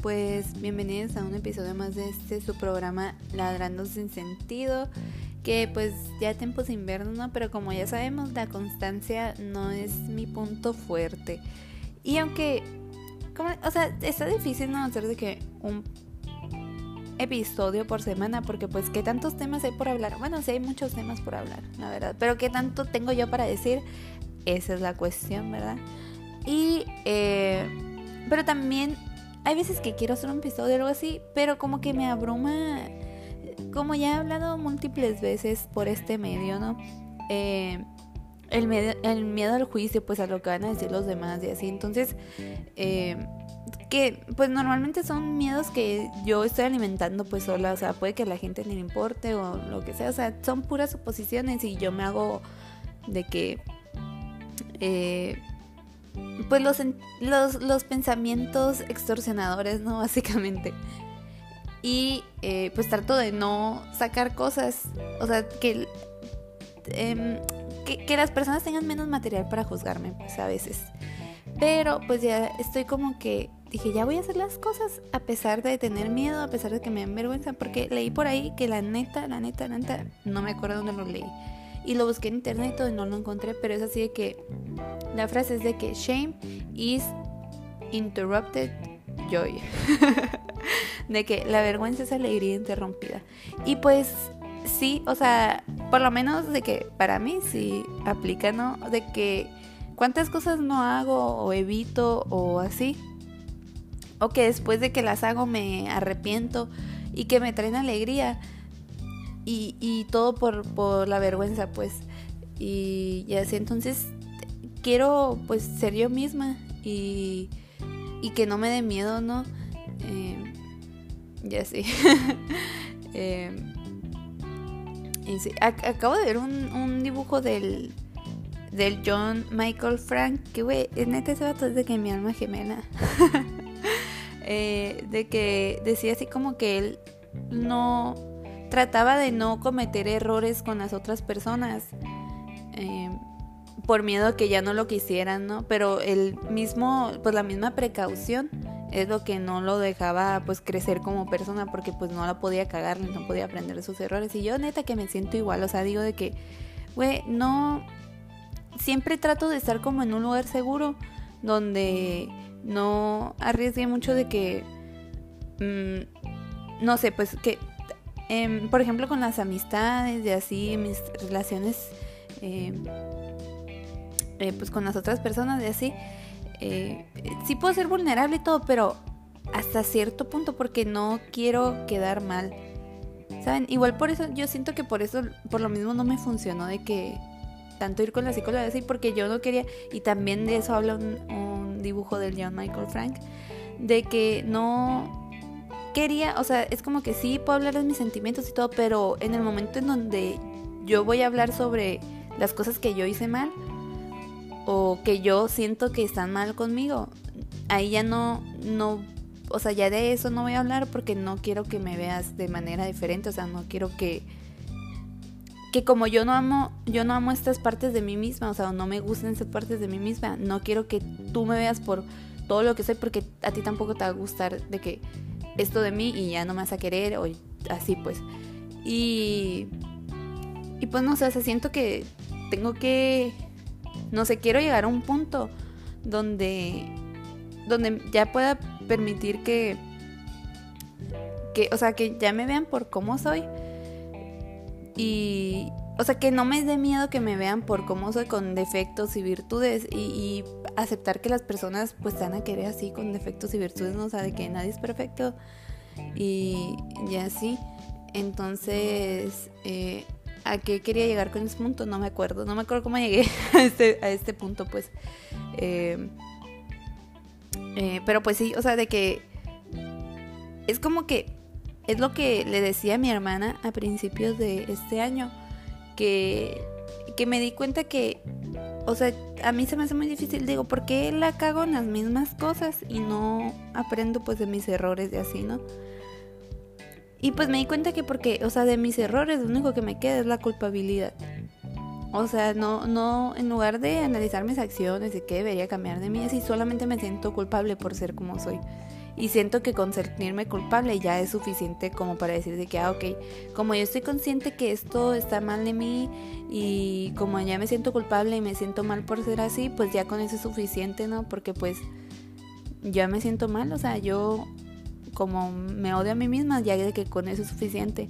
Pues bienvenidos a un episodio más de este su programa Ladrando sin sentido. Que pues ya tiempos invierno, ¿no? Pero como ya sabemos, la constancia no es mi punto fuerte. Y aunque, o sea, está difícil no hacer de que un episodio por semana, porque pues qué tantos temas hay por hablar. Bueno, sí hay muchos temas por hablar, la verdad. Pero qué tanto tengo yo para decir, esa es la cuestión, ¿verdad? Y, eh, pero también hay veces que quiero hacer un episodio o algo así, pero como que me abruma, como ya he hablado múltiples veces por este medio, ¿no? Eh, el, miedo, el miedo al juicio, pues a lo que van a decir los demás y así. Entonces, eh, que pues normalmente son miedos que yo estoy alimentando pues sola, o sea, puede que a la gente ni le importe o lo que sea, o sea, son puras suposiciones y yo me hago de que eh, pues los, los, los, pensamientos extorsionadores, ¿no? Básicamente. Y eh, pues trato de no sacar cosas, o sea, em, que, que, las personas tengan menos material para juzgarme, pues a veces. Pero pues ya estoy como que dije, ya voy a hacer las cosas a pesar de tener miedo, a pesar de que me den vergüenza, porque leí por ahí que la neta, la neta, la neta, no me acuerdo dónde lo leí y lo busqué en internet y no lo encontré, pero es así de que la frase es de que shame is interrupted joy. de que la vergüenza es alegría interrumpida. Y pues sí, o sea, por lo menos de que para mí sí aplica, ¿no? De que cuántas cosas no hago o evito o así. O que después de que las hago me arrepiento y que me traen alegría y, todo por, por la vergüenza, pues. Y, y, así, entonces quiero pues ser yo misma y, y que no me dé miedo, ¿no? Eh, eh, y sí. acabo de ver un, un dibujo del, del John Michael Frank, que güey, neta ese vato es de que mi alma gemela. eh, de que decía así como que él no trataba de no cometer errores con las otras personas. Eh, por miedo a que ya no lo quisieran, ¿no? Pero el mismo, pues la misma precaución es lo que no lo dejaba pues crecer como persona porque pues no la podía cagar, no podía aprender de sus errores. Y yo neta que me siento igual, o sea, digo de que, güey, no, siempre trato de estar como en un lugar seguro donde no arriesgue mucho de que, mm, no sé, pues que Em, por ejemplo, con las amistades y así, mis relaciones, em, eh, pues con las otras personas y así, eh, sí puedo ser vulnerable y todo, pero hasta cierto punto porque no quiero quedar mal. ¿Saben? Igual por eso, yo siento que por eso, por lo mismo no me funcionó de que tanto ir con la psicóloga así, porque yo no quería, y también de eso habla un, un dibujo del John Michael Frank, de que no, quería, o sea, es como que sí puedo hablar de mis sentimientos y todo, pero en el momento en donde yo voy a hablar sobre las cosas que yo hice mal o que yo siento que están mal conmigo, ahí ya no, no, o sea, ya de eso no voy a hablar porque no quiero que me veas de manera diferente, o sea, no quiero que que como yo no amo, yo no amo estas partes de mí misma, o sea, no me gustan estas partes de mí misma, no quiero que tú me veas por todo lo que soy porque a ti tampoco te va a gustar de que esto de mí y ya no me vas a querer o así pues. Y, y pues no sé, o sea, siento que tengo que, no sé, quiero llegar a un punto donde, donde ya pueda permitir que, que, o sea, que ya me vean por cómo soy. Y, o sea, que no me dé miedo que me vean por cómo soy con defectos y virtudes y, y, aceptar que las personas pues van a querer así con defectos y virtudes, ¿no? O sea, de que nadie es perfecto y, y así. Entonces, eh, ¿a qué quería llegar con ese punto? No me acuerdo, no me acuerdo cómo llegué a este, a este punto, pues. Eh, eh, pero pues sí, o sea, de que es como que es lo que le decía a mi hermana a principios de este año que, que me di cuenta que, o sea, a mí se me hace muy difícil, digo, ¿por qué la cago en las mismas cosas y no aprendo pues de mis errores y así, ¿no? Y pues me di cuenta que porque, o sea, de mis errores lo único que me queda es la culpabilidad. O sea, no, no, en lugar de analizar mis acciones y qué debería cambiar de mí, así solamente me siento culpable por ser como soy. Y siento que con sentirme culpable ya es suficiente como para decir de que, ah, ok, como yo estoy consciente que esto está mal de mí y como ya me siento culpable y me siento mal por ser así, pues ya con eso es suficiente, ¿no? Porque pues ya me siento mal, o sea, yo como me odio a mí misma, ya de que con eso es suficiente.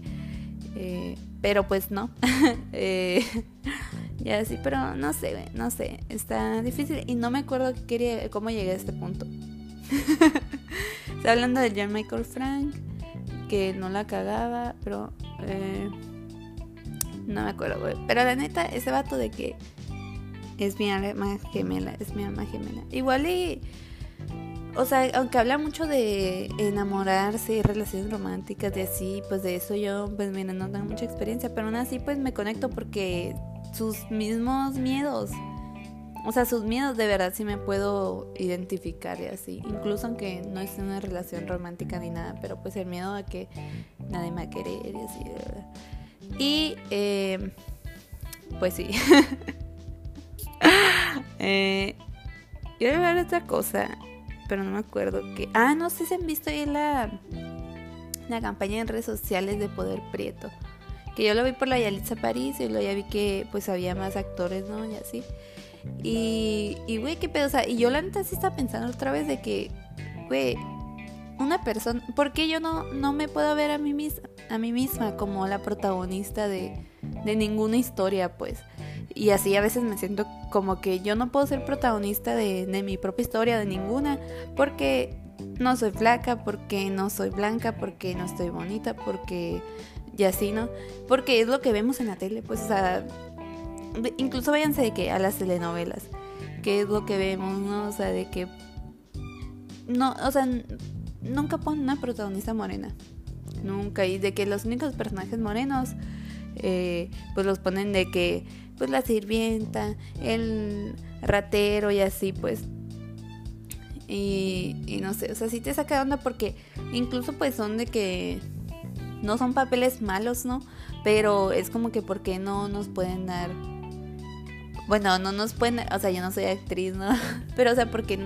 Eh, pero pues no. eh, ya sí, pero no sé, no sé. Está difícil y no me acuerdo quería, cómo llegué a este punto. Está hablando de John Michael Frank, que no la cagaba, pero eh, no me acuerdo. Pero la neta, ese vato de que es mi alma gemela, es mi alma gemela. Igual y o sea, aunque habla mucho de enamorarse y relaciones románticas de así, pues de eso yo, pues mira, no tengo mucha experiencia, pero aún así pues me conecto porque sus mismos miedos, o sea, sus miedos de verdad sí me puedo identificar y así, incluso aunque no es una relación romántica ni nada, pero pues el miedo a que nadie me va a querer y así, de verdad. Y, eh, pues sí. eh, quiero hablar de otra cosa pero no me acuerdo que. Ah, no sé si han visto ahí la, la campaña en redes sociales de Poder Prieto. Que yo lo vi por la Yalitza París y luego ya vi que pues había más actores, ¿no? Y así. Y, güey, qué pedo. O sea, y yo la neta sí estaba pensando otra vez de que, güey, una persona. ¿Por qué yo no, no me puedo ver a mí, misma, a mí misma como la protagonista de, de ninguna historia, pues? Y así a veces me siento como que yo no puedo ser protagonista de, mi propia historia, de ninguna, porque no soy flaca, porque no soy blanca, porque no estoy bonita, porque y así, ¿no? Porque es lo que vemos en la tele, pues, o sea, incluso váyanse de que a las telenovelas, que es lo que vemos, ¿no? O sea, de que no, o sea, nunca ponen una protagonista morena, nunca, y de que los únicos personajes morenos, eh, pues los ponen de que pues la sirvienta, el ratero y así pues. Y, no sé, o sea, sí te saca de onda porque incluso pues son de que no son papeles malos, ¿no? Pero es como que porque no nos pueden dar... Bueno, no nos pueden... O sea, yo no soy actriz, ¿no? Pero o sea, porque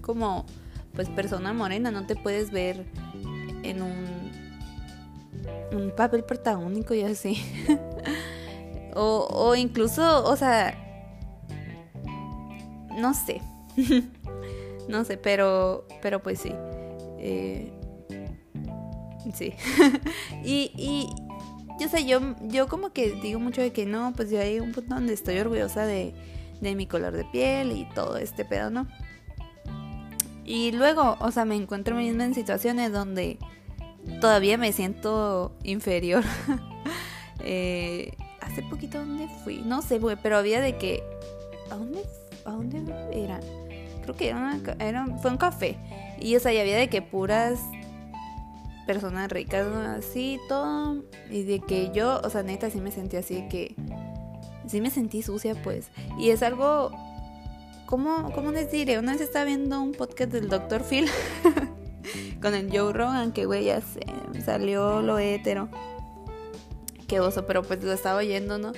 como pues persona morena no te puedes ver en un papel protagónico y así. O, o incluso, o sea, no sé. no sé, pero, pero pues sí. Eh, sí. y, y yo sé, yo, yo como que digo mucho de que no, pues yo hay un punto donde estoy orgullosa de, de mi color de piel y todo este pedo, ¿no? Y luego, o sea, me encuentro mismo en situaciones donde todavía me siento inferior. eh, hace poquito dónde fui, no sé, pero había de que ¿a dónde a dónde era? Creo que era, era fue un café y o sea, había de que puras personas ricas, así todo y de que yo, o sea, neta sí me sentí así que sí me sentí sucia, pues. Y es algo ¿Cómo, ¿Cómo les diré? Una vez estaba viendo un podcast del Dr. Phil con el Joe Rogan, que güey ya se salió lo hétero qué oso, pero pues lo estaba oyendo, ¿no?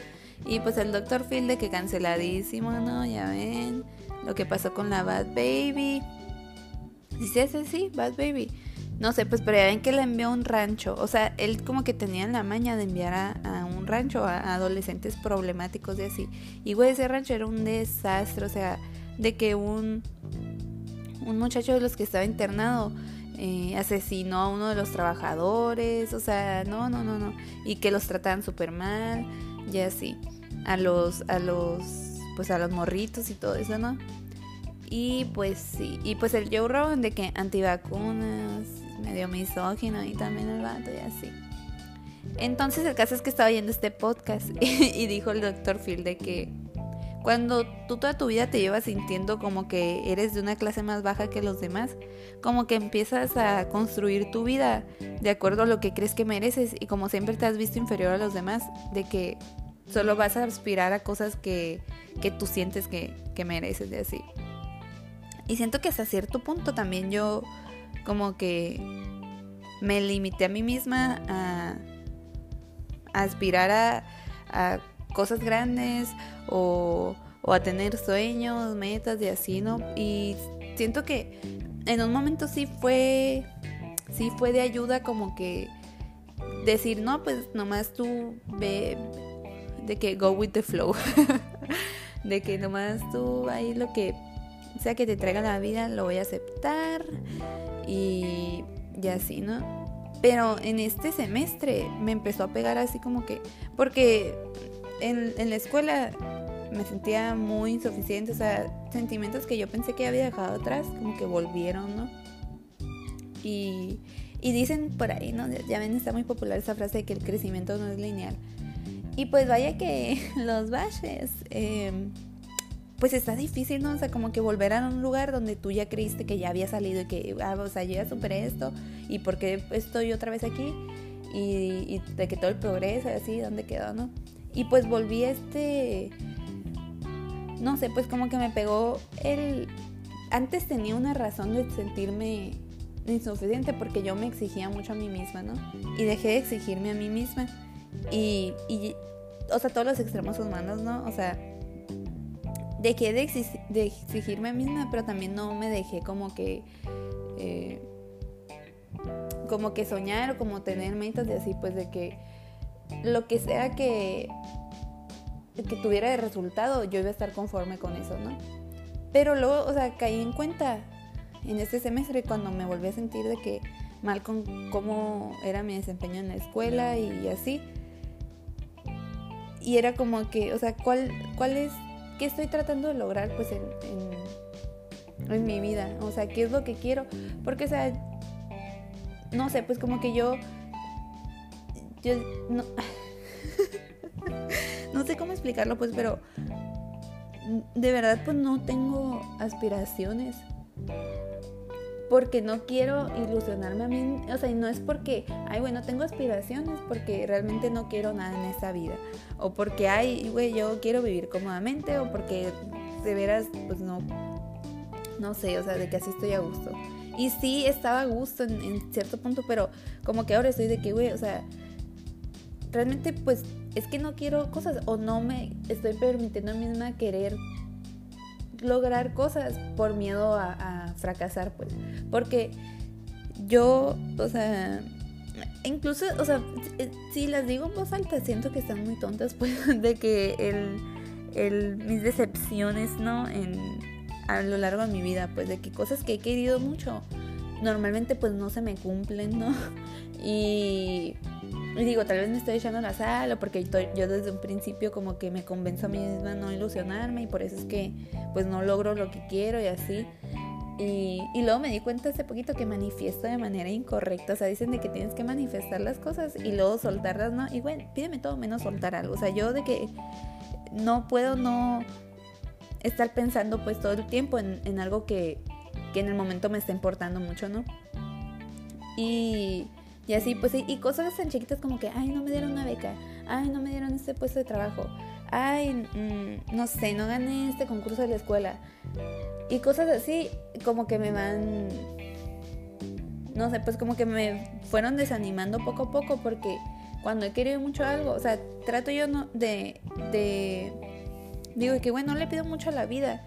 Y pues el Dr. Phil de que canceladísimo, ¿no? Ya ven lo que pasó con la Bad Baby. Dice sí, sí, Bad Baby. No sé, pues pero ya ven que le envió un rancho. O sea, él como que tenía la maña de enviar a, un rancho a, adolescentes problemáticos de así. Y güey, ese rancho era un desastre. O sea, de que un, un muchacho de los que estaba internado eh, asesinó a uno de los trabajadores, o sea, no, no, no, no, y que los trataban súper mal, y así, a los, a los, pues a los morritos y todo eso, ¿no? Y pues sí, y pues el Joe Rogan de que antivacunas, medio misógino y también el vato y así. Entonces el caso es que estaba oyendo este podcast y dijo el doctor Phil de que cuando tú toda tu vida te llevas sintiendo como que eres de una clase más baja que los demás, como que empiezas a construir tu vida de acuerdo a lo que crees que mereces y como siempre te has visto inferior a los demás, de que solo vas a aspirar a cosas que, que tú sientes que, que mereces de así. Y siento que hasta cierto punto también yo como que me limité a mí misma a, aspirar a, a cosas grandes o, a tener sueños, metas y así, ¿no? Y siento que en un momento sí fue, sí fue de ayuda como que decir, no, pues nomás tú ve, de que go with the flow, de que nomás tú ahí lo que sea que te traiga la vida lo voy a aceptar y, y así, ¿no? Pero en este semestre me empezó a pegar así como que, porque en, la escuela me sentía muy insuficiente, o sea, sentimientos que yo pensé que había dejado atrás, como que volvieron, ¿no? Y, y dicen por ahí, ¿no? Ya ven, está muy popular esa frase de que el crecimiento no es lineal. Y pues vaya que los em, pues está difícil, ¿no? O sea, como que volver a un lugar donde tú ya creíste que ya había salido y que, ah, o sea, yo ya superé esto y por qué estoy otra vez aquí y, de que todo el progreso y así, ¿dónde quedó, no? Y pues volví a este no sé, pues como que me pegó el... Antes tenía una razón de sentirme insuficiente porque yo me exigía mucho a mí misma, ¿no? Y dejé de exigirme a mí misma. Y, y o sea, todos los extremos humanos, ¿no? O sea, dejé de, de exigirme misma, pero también no me dejé como que... Eh, como que soñar o como tener metas de así, pues de que lo que sea que que tuviera de resultado, yo iba a estar conforme con eso, ¿no? Pero luego, o sea, caí en cuenta en este semestre cuando me volví a sentir de que mal con cómo era mi desempeño en la escuela y así. Y era como que, o sea, ¿cuál, cuál es, qué estoy tratando de lograr pues en, en, mi vida? O sea, ¿qué es lo que quiero? Porque, sea, no sé, pues como que yo, yo, no, no sé cómo explicarlo, pues, pero de verdad, pues no tengo aspiraciones. Porque no quiero ilusionarme a mí. O sea, y no es porque, ay, bueno, tengo aspiraciones, porque realmente no quiero nada en esta vida. O porque, ay, güey, yo quiero vivir cómodamente, o porque de veras, pues no, no sé, o sea, de que así estoy a gusto. Y sí, estaba a gusto en, en cierto punto, pero como que ahora estoy de que, güey, o sea, realmente pues es que no quiero cosas o no me estoy permitiendo a mí misma querer lograr cosas por miedo a, fracasar, pues. Porque yo, o sea, incluso, o sea, si las digo en voz alta, siento que están muy tontas, pues, de que el, el, mis decepciones, ¿no? En, a lo largo de mi vida, pues, de que cosas que he querido mucho, normalmente, pues, no se me cumplen, ¿no? Y y digo, tal vez me estoy echando la sal o porque yo desde un principio como que me convenzo a mí misma no ilusionarme y por eso es que pues no logro lo que quiero y así. Y, y, luego me di cuenta hace poquito que manifiesto de manera incorrecta. O sea, dicen de que tienes que manifestar las cosas y luego soltarlas, ¿no? Y bueno, pídeme todo menos soltar algo. O sea, yo de que no puedo no estar pensando pues todo el tiempo en, en algo que, que en el momento me está importando mucho, ¿no? Y y así, pues, y cosas tan chiquitas como que, ay, no me dieron una beca, ay, no me dieron este puesto de trabajo, ay, mm, no sé, no gané este concurso de la escuela. Y cosas así como que me van, no sé, pues como que me fueron desanimando poco a poco porque cuando he querido mucho algo, o sea, trato yo no, de, de, digo que bueno, no le pido mucho a la vida.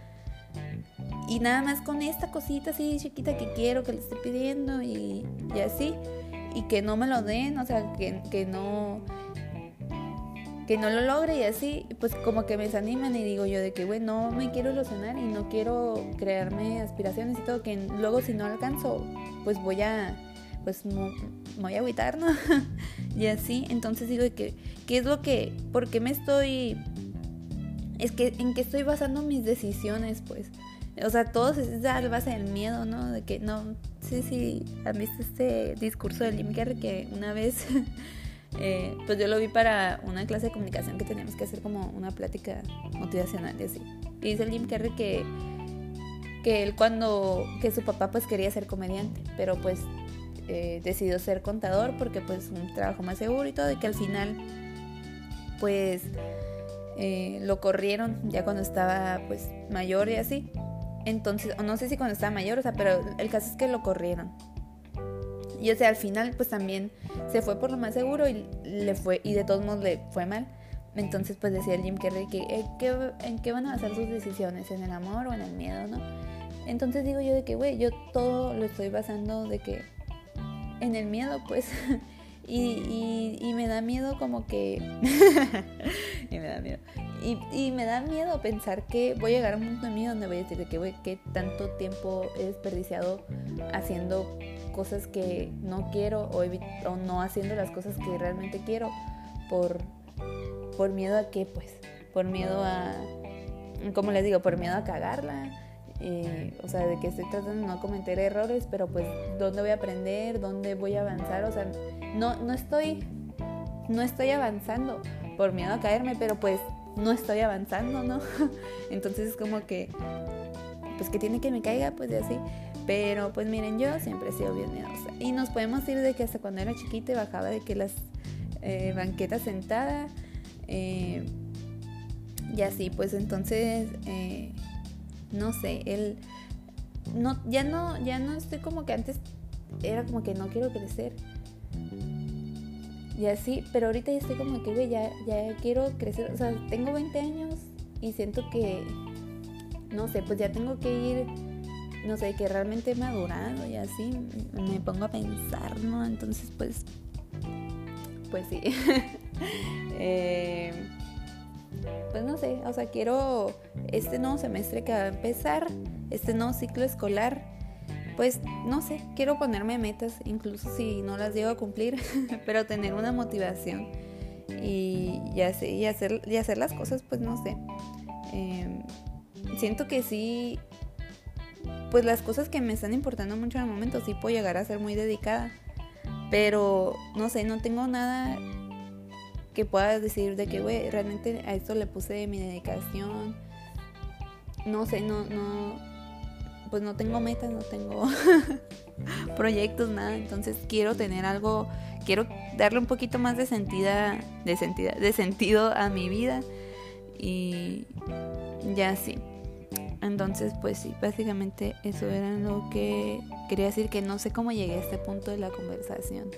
Y nada más con esta cosita así chiquita que quiero, que le estoy pidiendo y, y así y que no me lo den, o sea, que, que no que no lo logre y así, pues como que me desaniman y digo yo de que, bueno, no me quiero ilusionar y no quiero crearme aspiraciones y todo, que luego si no alcanzo, pues voy a, pues me voy a agüitar, ¿no? y así, entonces digo que, ¿qué es lo que, por qué me estoy, es que, en qué estoy basando mis decisiones, pues? O sea, todo es a base del miedo, ¿no? De que no sé si han visto este discurso de Carrey que una vez, eh, pues yo lo vi para una clase de comunicación que teníamos que hacer como una plática motivacional y así. Y dice Jim Carrey que, que él cuando, que su papá pues quería ser comediante, pero pues eh, decidió ser contador porque pues un trabajo más seguro y todo, y que al final pues eh, lo corrieron ya cuando estaba pues mayor y así. Entonces, no sé si cuando estaba mayor, o sea, pero el caso es que lo corrieron. Y o sea, al final pues también se fue por lo más seguro y le fue y de todos modos le fue mal, entonces pues decía el Jim Carrey que ¿en, qué, en qué van a basar sus decisiones, en el amor o en el miedo, ¿no? Entonces digo yo de que, güey, yo todo lo estoy basando de que en el miedo, pues. y, y, me da miedo como que... y me da miedo. Y, y, me da miedo pensar que voy a llegar a un punto de mí donde voy a decir de que, güey, que tanto tiempo he desperdiciado haciendo cosas que no quiero o, o no haciendo las cosas que realmente quiero por por miedo a qué, pues, por miedo a, como les digo, por miedo a cagarla. Eh, o sea, de que estoy tratando de no cometer errores, pero pues, ¿dónde voy a aprender? ¿Dónde voy a avanzar? O sea, no, no estoy, no estoy avanzando por miedo a caerme, pero pues no estoy avanzando, ¿no? Entonces es como que, pues que tiene que me caiga, pues de así. Pero pues miren, yo siempre he sido bien miedosa. Y nos podemos ir de que hasta cuando era chiquita bajaba de que las eh, banquetas sentadas eh, y así, pues entonces, no sé, él, no, ya no, ya no estoy como que antes era como que no quiero crecer. Y así, pero ahorita ya estoy como que, ya, ya quiero crecer. O sea, tengo 20 años y siento que, no sé, pues ya tengo que ir, no sé, que realmente he madurado y así me pongo a pensar, ¿no? Entonces, pues, pues sí. Eh, pues no sé, o sea, quiero este nuevo semestre que va a empezar, este nuevo ciclo escolar, pues no sé, quiero ponerme metas, incluso si no las llego a cumplir, pero tener una motivación y, y, hacer, y, hacer, y hacer las cosas, pues no sé. Em, siento que sí, pues las cosas que me están importando mucho en el momento, sí puedo llegar a ser muy dedicada, pero no sé, no tengo nada que puedas decir de que, güey, realmente a esto le puse mi dedicación. No sé, no, no, pues no tengo metas, no tengo proyectos, nada. Entonces quiero tener algo, quiero darle un poquito más de sentido, de sentido, de sentido a mi vida. Y ya sí. Entonces, pues sí, básicamente eso era lo que quería decir, que no sé cómo llegué a este punto de la conversación.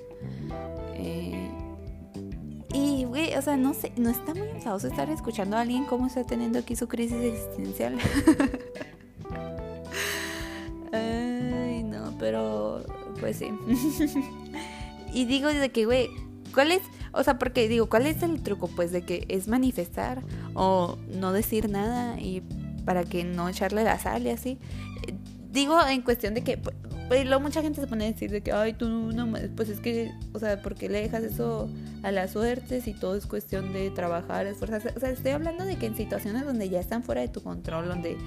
Eh, y, güey, o sea, no sé, no está muy enfadoso estar escuchando a alguien cómo está teniendo aquí su crisis existencial. Ay, no, pero, pues sí. y digo de que, güey, ¿cuál es? O sea, porque digo, ¿cuál es el truco? Pues de que es manifestar o no decir nada y para que no echarle la sal y así. Digo en cuestión de que, pues luego mucha gente se pone a decir de que, ay, tú no, pues es que, o sea, ¿por qué le dejas eso a la suerte si todo es cuestión de trabajar, esforzarse? O sea, estoy hablando de que en situaciones donde ya están fuera de tu control, donde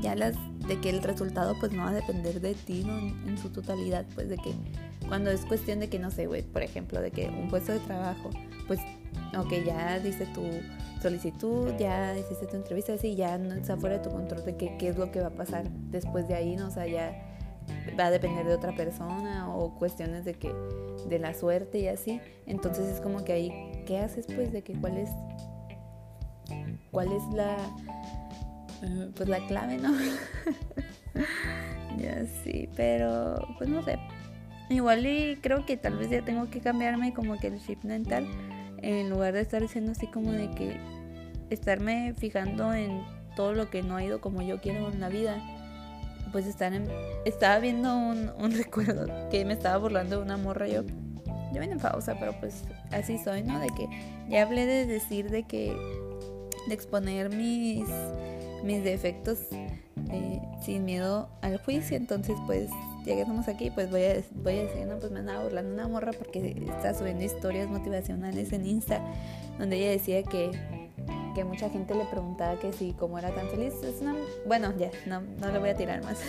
ya las, de que el resultado pues no va a depender de ti ¿no? en, su totalidad, pues de que cuando es cuestión de que, no sé, güey, por ejemplo, de que un puesto de trabajo, pues, ok, ya dice tu solicitud, ya hiciste tu entrevista, así, ya no está fuera de tu control de que, qué es lo que va a pasar después de ahí, ¿no? O sea, ya va a depender de otra persona o cuestiones de que de la suerte y así. Entonces es como que ahí, ¿qué haces pues de que cuál es cuál es la pues la clave, ¿no? ya sí, pero pues no sé. Igual y creo que tal vez ya tengo que cambiarme como que el chip mental en lugar de estar diciendo así como de que estarme fijando en todo lo que no ha ido como yo quiero en la vida pues estar en, estaba viendo un, un, recuerdo que me estaba burlando de una morra yo yo ven en pausa pero pues así soy no de que ya hablé de decir de que de exponer mis mis defectos eh, sin miedo al juicio. Entonces pues ya que estamos aquí pues voy a voy a decir no pues me andaba burlando una morra porque está subiendo historias motivacionales en Insta donde ella decía que que mucha gente le preguntaba que si como era tan feliz, es bueno, ya, no, no le voy a tirar más.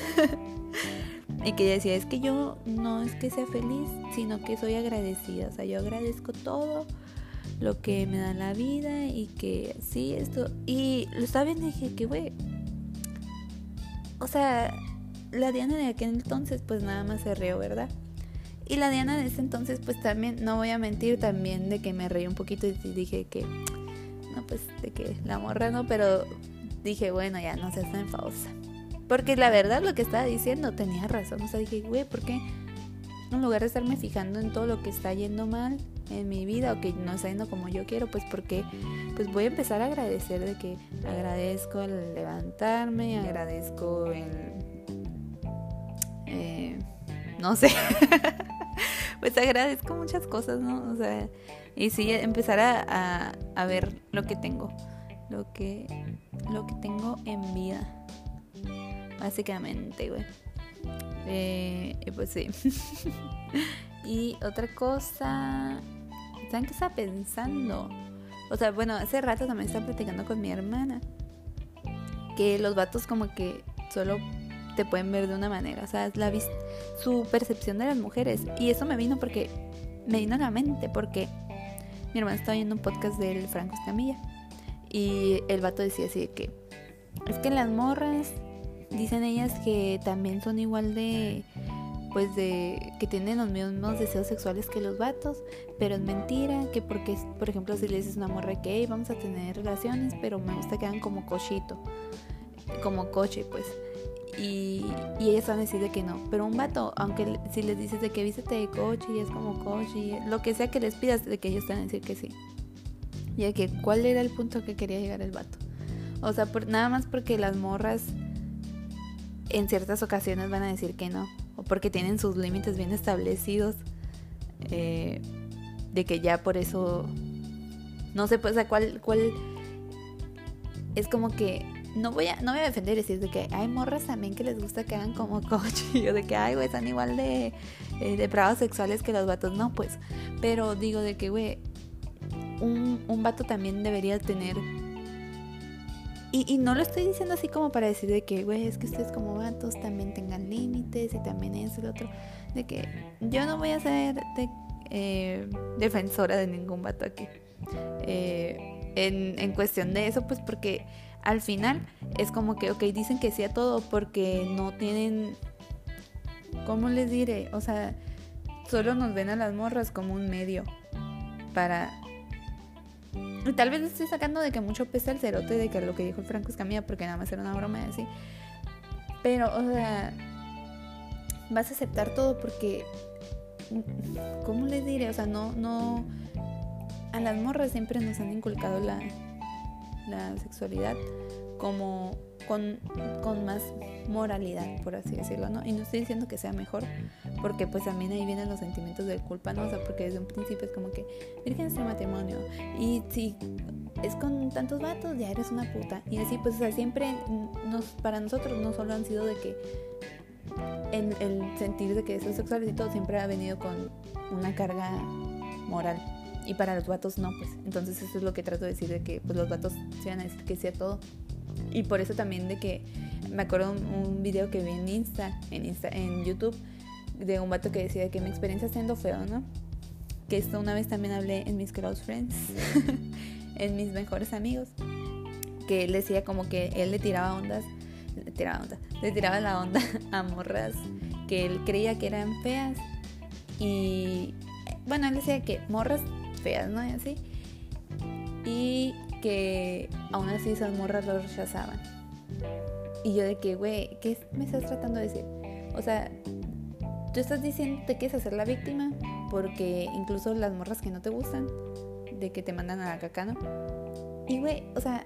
y que ella decía, es que yo no es que sea feliz, sino que soy agradecida, o sea, yo agradezco todo lo que me da la vida y que sí, esto, y lo y dije que, güey, o sea, la Diana de aquel entonces pues nada más se rió, ¿verdad? Y la Diana de ese entonces pues también, no voy a mentir, también de que me reí un poquito y dije que no, pues de que la morra no, pero dije, bueno, ya no seas tan falsa. Porque la verdad lo que estaba diciendo tenía razón. O sea, dije, güey, ¿por qué? En lugar de estarme fijando en todo lo que está yendo mal, en mi vida o que no está yendo como yo quiero, pues porque pues voy a empezar a agradecer de que agradezco el levantarme, agradezco el... Eh, no sé, pues agradezco muchas cosas, ¿no? O sea, y sí, empezar a, a, ver lo que tengo, lo que, lo que tengo en vida, básicamente, güey. Eh, pues sí. y otra cosa, ¿saben qué estaba pensando? O sea, bueno, hace rato también estaba platicando con mi hermana. Que los vatos como que solo te pueden ver de una manera. O sea, la su percepción de las mujeres. Y eso me vino porque me vino a la mente porque mi hermana estaba viendo un podcast del Franco Escamilla. Y el vato decía así de que es que las morras dicen ellas que también son igual de pues de que tienen los mismos deseos sexuales que los vatos, pero es mentira, que porque, por ejemplo, si le dices una morra que vamos a tener relaciones, pero me gusta que hagan como cochito, como coche, pues. Y, y ellas van a decir de que no. Pero un vato, aunque si les dices de que vístete de coche y es como coche, lo que sea que les pidas, de que ellos te van a decir que sí. Y de que, ¿cuál era el punto que quería llegar el vato? O sea, por, nada más porque las morras en ciertas ocasiones van a decir que no, o porque tienen sus límites bien establecidos, eh, de que ya por eso, no sé, pues, a cuál, cuál, es como que, no voy a, no voy a defender decir de que hay morras también que les gusta que hagan como coche, o de que, ay, güey, están igual de eh, depravados sexuales que los vatos, no, pues, pero digo de que, güey, un, un vato también debería tener y, no lo estoy diciendo así como para decir de que, güey, es que ustedes como vatos también tengan límites y también eso y lo otro. De que yo no voy a ser eh, defensora de ningún vato aquí. Eh, en, en cuestión de eso, pues porque al final es como que, ok, dicen que sí a todo porque no tienen, ¿cómo les diré? O sea, solo nos ven a las morras como un medio para tal vez estoy sacando de que mucho pesa el cerote de que lo que dijo el Franco Escamilla, porque nada más era una broma de así. Pero, o sea, vas a aceptar todo porque. ¿Cómo les diré? O sea, no, no. A las morras siempre nos han inculcado la, la sexualidad como con, con, más moralidad, por así decirlo, ¿no? Y no estoy diciendo que sea mejor, porque pues también ahí vienen los sentimientos de culpa, ¿no? O sea, porque desde un principio es como que, virgen este matrimonio, y si es con tantos vatos, ya eres una puta. Y así, pues, o sea, siempre nos, para nosotros no solo han sido de que el, el sentir de que son sexuales y todo siempre ha venido con una carga moral. Y para los vatos no, pues. Entonces eso es lo que trato de decir, de que pues los vatos se van a que sea todo. Y por eso también de que me acuerdo un, un video que vi en Insta, en Insta, en YouTube, de un vato que decía que mi experiencia siendo feo, ¿no? Que esto una vez también hablé en mis close friends, en mis mejores amigos, que él decía como que él le tiraba ondas, le tiraba onda, le tiraba la onda a morras que él creía que eran feas y bueno, él decía que morras feas, ¿no? Y así. Y que aún así esas morras lo rechazaban. Y yo de que, güey, ¿qué me estás tratando de decir? O sea, tú estás diciendo que quieres hacer la víctima porque incluso las morras que no te gustan, de que te mandan a la caca, ¿no? Y, güey, o sea,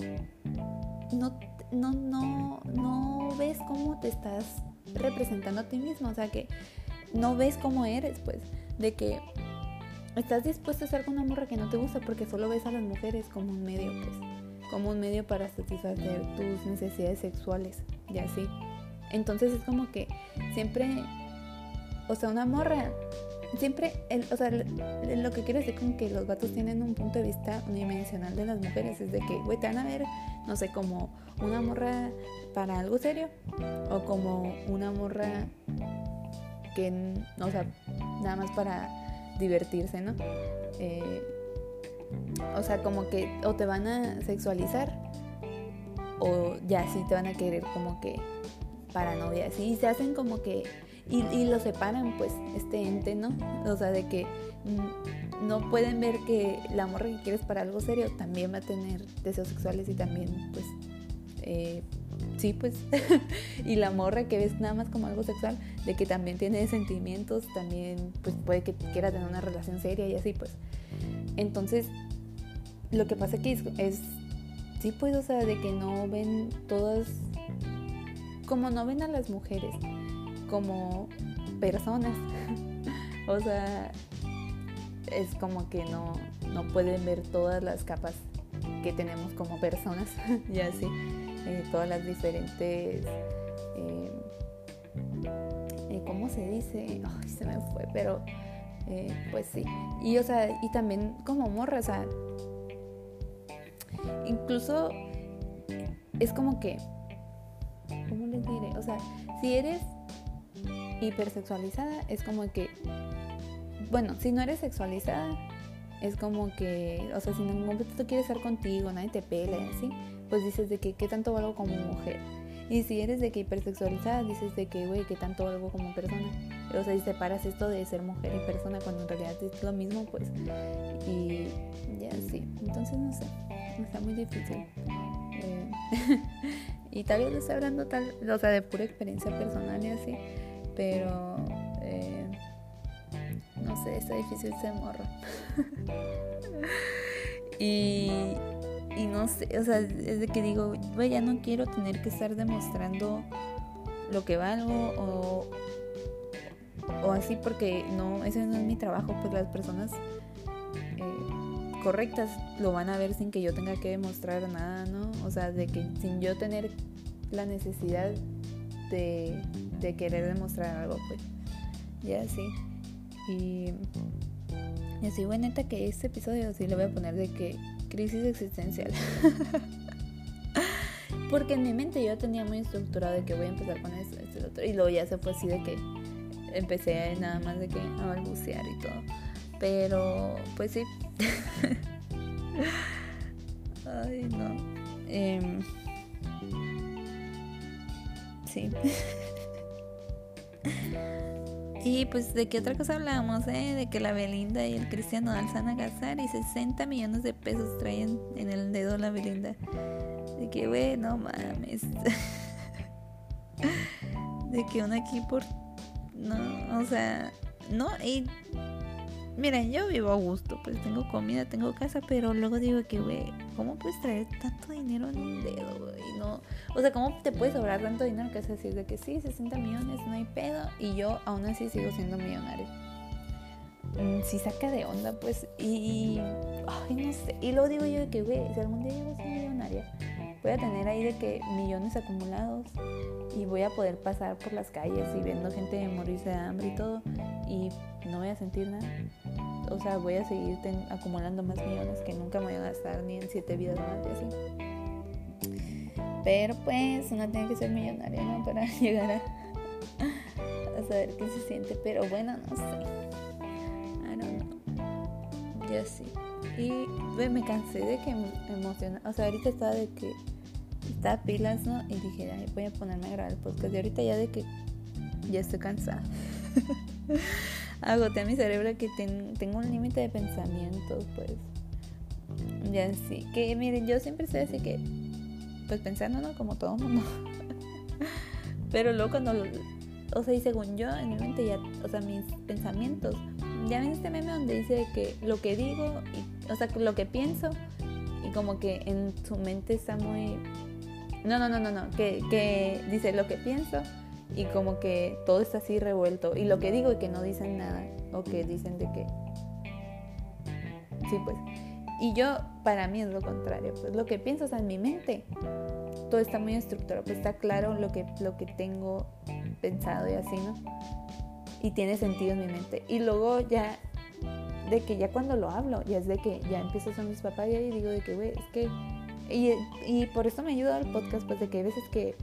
no, no, no, no ves cómo te estás representando a ti mismo, o sea, que no ves cómo eres, pues, de que estás dispuesto a estar con una morra que no te gusta porque solo ves a las mujeres como un medio, pues, como un medio para satisfacer tus necesidades sexuales y así. Entonces es como que siempre, o sea, una morra, siempre, el, o sea, lo que quiero decir con que los vatos tienen un punto de vista unidimensional de las mujeres es de que, güey, te van a ver, no sé, como una morra para algo serio o como una morra que, o sea, nada más para divertirse, ¿no? Eh, o sea, como que o te van a sexualizar o ya sí te van a querer como que para novias. Y se hacen como que... Y, y lo separan pues este ente, ¿no? O sea, de que no pueden ver que la morra que quieres para algo serio también va a tener deseos sexuales y también pues... Eh, sí, pues, y la morra que ves nada más como algo sexual, de que también tiene sentimientos, también pues puede que quiera tener una relación seria y así, pues. Entonces, lo que pasa aquí es, es, sí, pues, o sea, de que no ven todas, como no ven a las mujeres como personas. o sea, es como que no, no pueden ver todas las capas que tenemos como personas, y así, eh, todas las diferentes, eh, eh, ¿cómo se dice? Se me fue, pero pues sí. Y o sea, y también como morra, o sea, incluso es como que, ¿cómo les diré? O sea, si eres hipersexualizada, es como que, bueno, si no eres sexualizada, es como que, o sea, si ningún momento quiere estar contigo, nadie te pela y así, pues dices de que qué tanto valgo como mujer. Y si eres de que hipersexualizada, dices de que, güey, qué tanto valgo como persona. O sea, y separas esto de ser mujer y persona cuando en realidad es lo mismo, pues. Y ya sí. Entonces, no sé. Está muy difícil. Eh, y tal vez lo estoy hablando tal, o sea, de pura experiencia personal y así. Pero no sé, está difícil ser morro. y, y no sé, o sea, es de que digo, güey, ya no quiero tener que estar demostrando lo que valgo o, o así porque no, ese no es mi trabajo, pues las personas eh, correctas lo van a ver sin que yo tenga que demostrar nada, ¿no? O sea, de que sin yo tener la necesidad de, de querer demostrar algo, pues ya sí. Y, así, bueno, neta que este episodio sí le voy a poner de que crisis existencial. Porque en mi mente yo tenía muy estructurado de que voy a empezar con esto, esto y lo otro. Y luego ya se fue así de que empecé nada más de que a balbucear y todo. Pero, pues sí. Ay, no. Eh, sí. Y pues de qué otra cosa hablamos, ¿eh? De que la Belinda y el Cristiano van a casar y 60 millones de pesos traen en el dedo la Belinda. De que, güey, no mames. de que uno aquí por... No, o sea, no, y Miren, yo vivo a gusto, pues tengo comida, tengo casa, pero luego digo que, güey, ¿cómo puedes traer tanto dinero en un dedo, güey? No, o sea, ¿cómo te puede sobrar tanto dinero que es decir de que sí, 60 millones, no hay pedo, y yo aún así sigo siendo millonario? Mm, si saca de onda, pues, y, ay, no sé, y luego digo yo de que, güey, si algún día llego a ser millonaria, voy a tener ahí de que millones acumulados y voy a poder pasar por las calles y viendo gente morirse de hambre y todo, y no voy a sentir nada o sea, voy a seguir acumulando más millones que nunca me voy a gastar ni en siete vidas más de así. Pero pues uno tiene que ser millonaria, ¿no? Para llegar a, saber qué se siente. Pero bueno, no sé. I don't know. Yo sí. Y me cansé de que me emociona. O sea, ahorita estaba de que estaba pilas, ¿no? Y dije, Ay, voy a ponerme a grabar el podcast. Y ahorita ya de que ya estoy cansada. agoté mi cerebro que tengo un límite de pensamientos, pues. Ya sí. Que miren, yo siempre estoy así que, pues pensando, ¿no? Como todo mundo. Pero luego cuando, o sea, y según yo, en mi mente ya, o sea, mis pensamientos, ya ven este meme donde dice que lo que digo, o sea, lo que pienso, y como que en su mente está muy... No, no, no, no, no, que, que dice lo que pienso y como que todo está así revuelto. Y lo que digo y que no dicen nada, o que dicen de que... Sí, pues. Y yo, para mí es lo contrario, pues lo que pienso, o sea, en mi mente, todo está muy estructurado, pues está claro lo que, lo que tengo pensado y así, ¿no? Y tiene sentido en mi mente. Y luego ya, de que ya cuando lo hablo, ya es de que ya empiezo a ser mis papás y digo de que, güey, es que... Y, y por eso me ayuda el podcast, pues de que hay veces que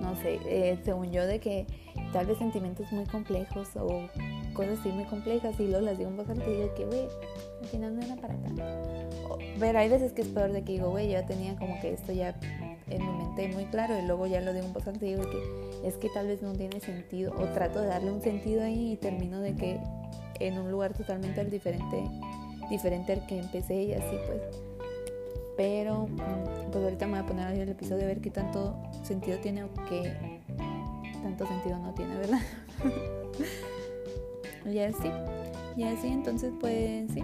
no sé, eh, según yo, de que tal vez sentimientos muy complejos o cosas así muy complejas y luego las digo en voz alta y digo que, güey, al final no era para tanto. Pero hay veces que es peor de que digo, güey, yo tenía como que esto ya en mi mente muy claro y luego ya lo digo en voz alta y digo que es que tal vez no tiene sentido o trato de darle un sentido ahí y termino de que en un lugar totalmente diferente, diferente al que empecé y así pues pero mm, pues ahorita me voy a poner ahí el episodio a ver qué tanto sentido tiene o qué tanto sentido no tiene, ¿verdad? y así, y así, entonces pues sí,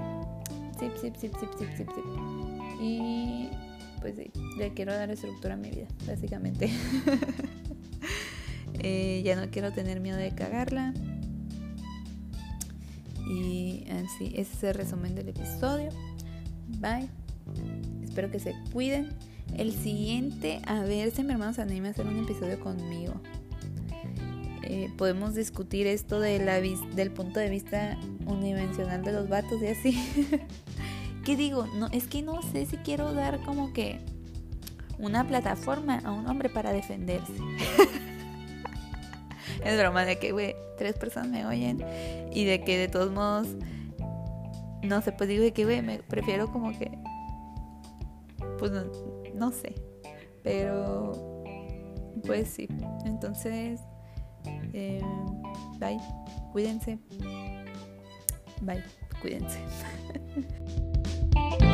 sí, sí, sí, sí, sí, sí, sí. Y pues sí, le quiero dar estructura a mi vida, básicamente. Eh, ya no quiero tener miedo de cagarla. Y así, ese es el resumen del episodio. Bye. Espero que se cuiden. El siguiente, a ver si mi hermano se anima a hacer un episodio conmigo. Eh, podemos discutir esto de la del punto de vista unidimensional de los vatos y así. ¿Qué digo? No, es que no sé si quiero dar como que una plataforma a un hombre para defenderse. es broma de que, güey, tres personas me oyen y de que de todos modos, no sé, pues digo de que, güey, prefiero como que, pues no, sé, pero, pues sí, entonces, eh, bye, cuídense, bye, cuídense.